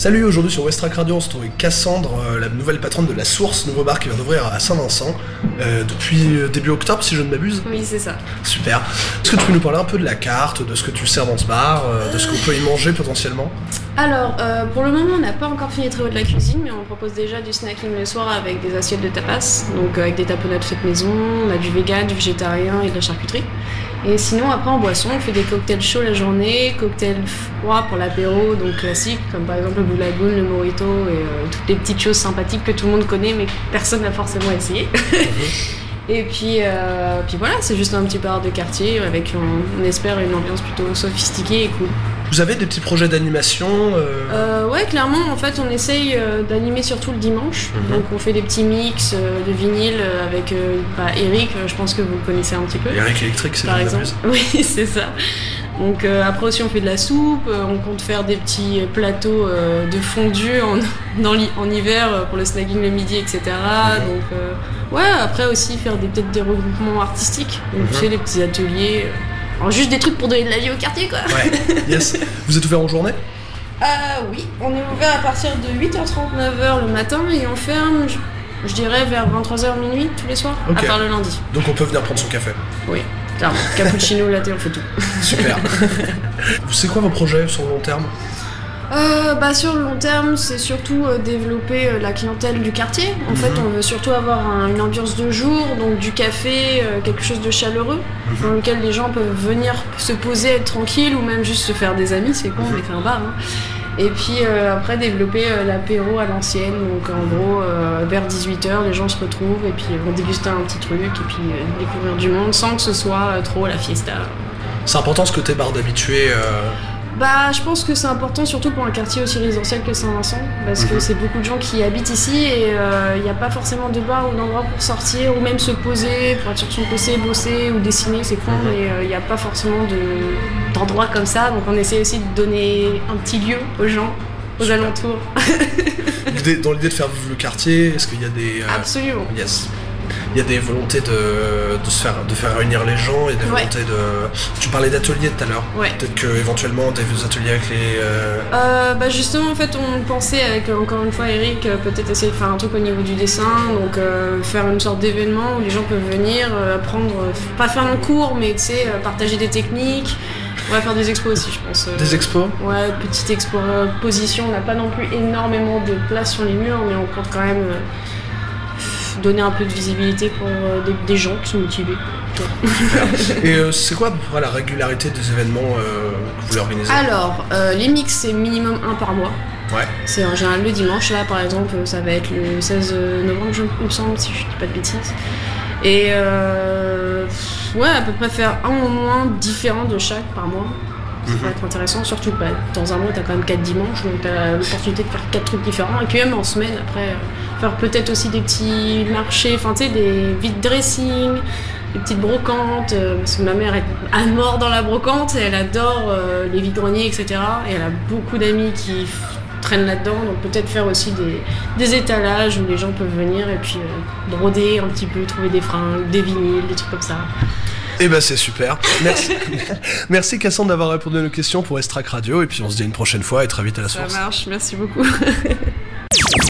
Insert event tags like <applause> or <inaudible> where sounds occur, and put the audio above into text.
Salut, aujourd'hui sur Westrack Radio, on se trouve avec Cassandre, euh, la nouvelle patronne de La Source, nouveau bar qui vient d'ouvrir à Saint-Vincent, euh, depuis euh, début octobre si je ne m'abuse. Oui, c'est ça. Super. Est-ce que tu peux nous parler un peu de la carte, de ce que tu sers dans ce bar, euh, de ce qu'on peut y manger potentiellement? Alors, euh, pour le moment, on n'a pas encore fini les travaux de la cuisine, mais on propose déjà du snacking le soir avec des assiettes de tapas, donc avec des tapenades faites maison, on a du vegan, du végétarien et de la charcuterie. Et sinon, après en boisson, on fait des cocktails chauds la journée, cocktails froids pour l'apéro, donc classiques, comme par exemple le Blue Lagoon, le Morito et toutes les petites choses sympathiques que tout le monde connaît, mais que personne n'a forcément essayé. Et puis, euh, puis voilà, c'est juste un petit bar de quartier avec, on, on espère, une ambiance plutôt sophistiquée et cool. Vous avez des petits projets d'animation euh, Euh, ouais, clairement, en fait, on essaye euh, d'animer surtout le dimanche. Mhm. Donc, on fait des petits mix euh, de vinyle avec euh, bah, Eric, je pense que vous le connaissez un petit peu. Eric électrique, c'est Par exemple. <laughs> Oui, c'est ça. Donc, euh, après aussi, on fait de la soupe. euh, on compte faire des petits plateaux euh, de fondue en, <laughs> dans l'hi- en hiver pour le snacking le midi, etc. Mhm. Donc, ouais, après aussi faire des- peut-être des regroupements artistiques. Donc, Mhm. tu sais, des petits ateliers. alors, juste des trucs pour donner de la vie au quartier, quoi. Ouais, <laughs> yes. Vous êtes ouvert en journée? Ah oui, on est ouvert à partir de 8h30, 9h le matin et on ferme, je, je dirais, vers 23h minuit tous les soirs, à part le lundi. Donc on peut venir prendre son café? Oui, clairement. Cappuccino, latte, on fait tout. Super. <laughs> c'est quoi vos projets sur le long terme Euh, bah, sur le long terme, c'est surtout euh, développer euh, la clientèle du quartier. En fait, Mhm. on veut surtout avoir un- une ambiance de jour, donc du café, euh, quelque chose de chaleureux, dans lequel les gens peuvent venir se poser, être tranquilles, ou même juste se faire des amis, c'est con, on est fait un bar. hein. Et puis euh, après, développer euh, l'apéro à l'ancienne, donc en gros, euh, vers 18h, les gens se retrouvent et puis vont déguster un petit truc, et puis découvrir du monde sans que ce soit trop la fiesta. C'est important ce côté bar d'habitué. Euh, Bah, je pense que c'est important surtout pour un quartier aussi résidentiel que Saint-Vincent, parce que Mhm. c'est beaucoup de gens qui habitent ici et il n'y a pas forcément de bar ou d'endroit pour sortir ou même se poser, pour être sur son PC, bosser ou dessiner, c'est con, Mhm. mais il n'y a pas forcément de- d'endroit comme ça, donc on essaie aussi de donner un petit lieu aux gens, aux Super. alentours. <laughs> Dans l'idée de faire vivre le quartier, est-ce qu'il y a des. euh, Absolument. Yes. Il y a des volontés de, de se faire, de faire réunir les gens, il y a des Ouais. volontés de. Tu parlais d'ateliers tout à l'heure. Ouais. Peut-être que éventuellement des ateliers avec les. euh, Euh, bah justement en fait on pensait avec euh, encore une fois Eric euh, peut-être essayer de faire un truc au niveau du dessin donc euh, faire une sorte d'événement où les gens peuvent venir apprendre pas faire un cours mais tu sais partager des techniques on va faire des expos aussi je pense Des expos ouais petite expo euh, position on n'a pas non plus énormément de place sur les murs mais on compte quand même donner un peu de visibilité pour euh, des, des gens qui sont motivés <laughs> Et euh, c'est quoi à peu près la régularité des événements euh, que vous voulez organiser alors euh, les mix c'est minimum un par mois Ouais. C'est en général le dimanche, là par exemple, ça va être le 16 novembre, je me semble, si je dis pas de bêtises. Et ouais, à peu près faire un au moins différent de chaque par mois. Ça Mhm. peut être intéressant, surtout bah, dans un mois, t'as quand même 4 dimanches, donc t'as l'opportunité de faire 4 trucs différents. Et puis même en semaine, après, faire peut-être aussi des petits marchés, enfin tu sais, des vide dressing, des petites brocantes, euh, parce que ma mère est à mort dans la brocante, et elle adore euh, les vide-greniers, etc. Et elle a beaucoup d'amis qui traînent là-dedans, donc peut-être faire aussi des, des étalages où les gens peuvent venir et puis euh, broder un petit peu, trouver des fringues, des vinyles, des trucs comme ça. Eh ben c'est super. Merci. <laughs> Merci Cassandre d'avoir répondu à nos questions pour Estrac Radio et puis on se dit une prochaine fois et très vite à la Ça source. marche, merci beaucoup. <laughs>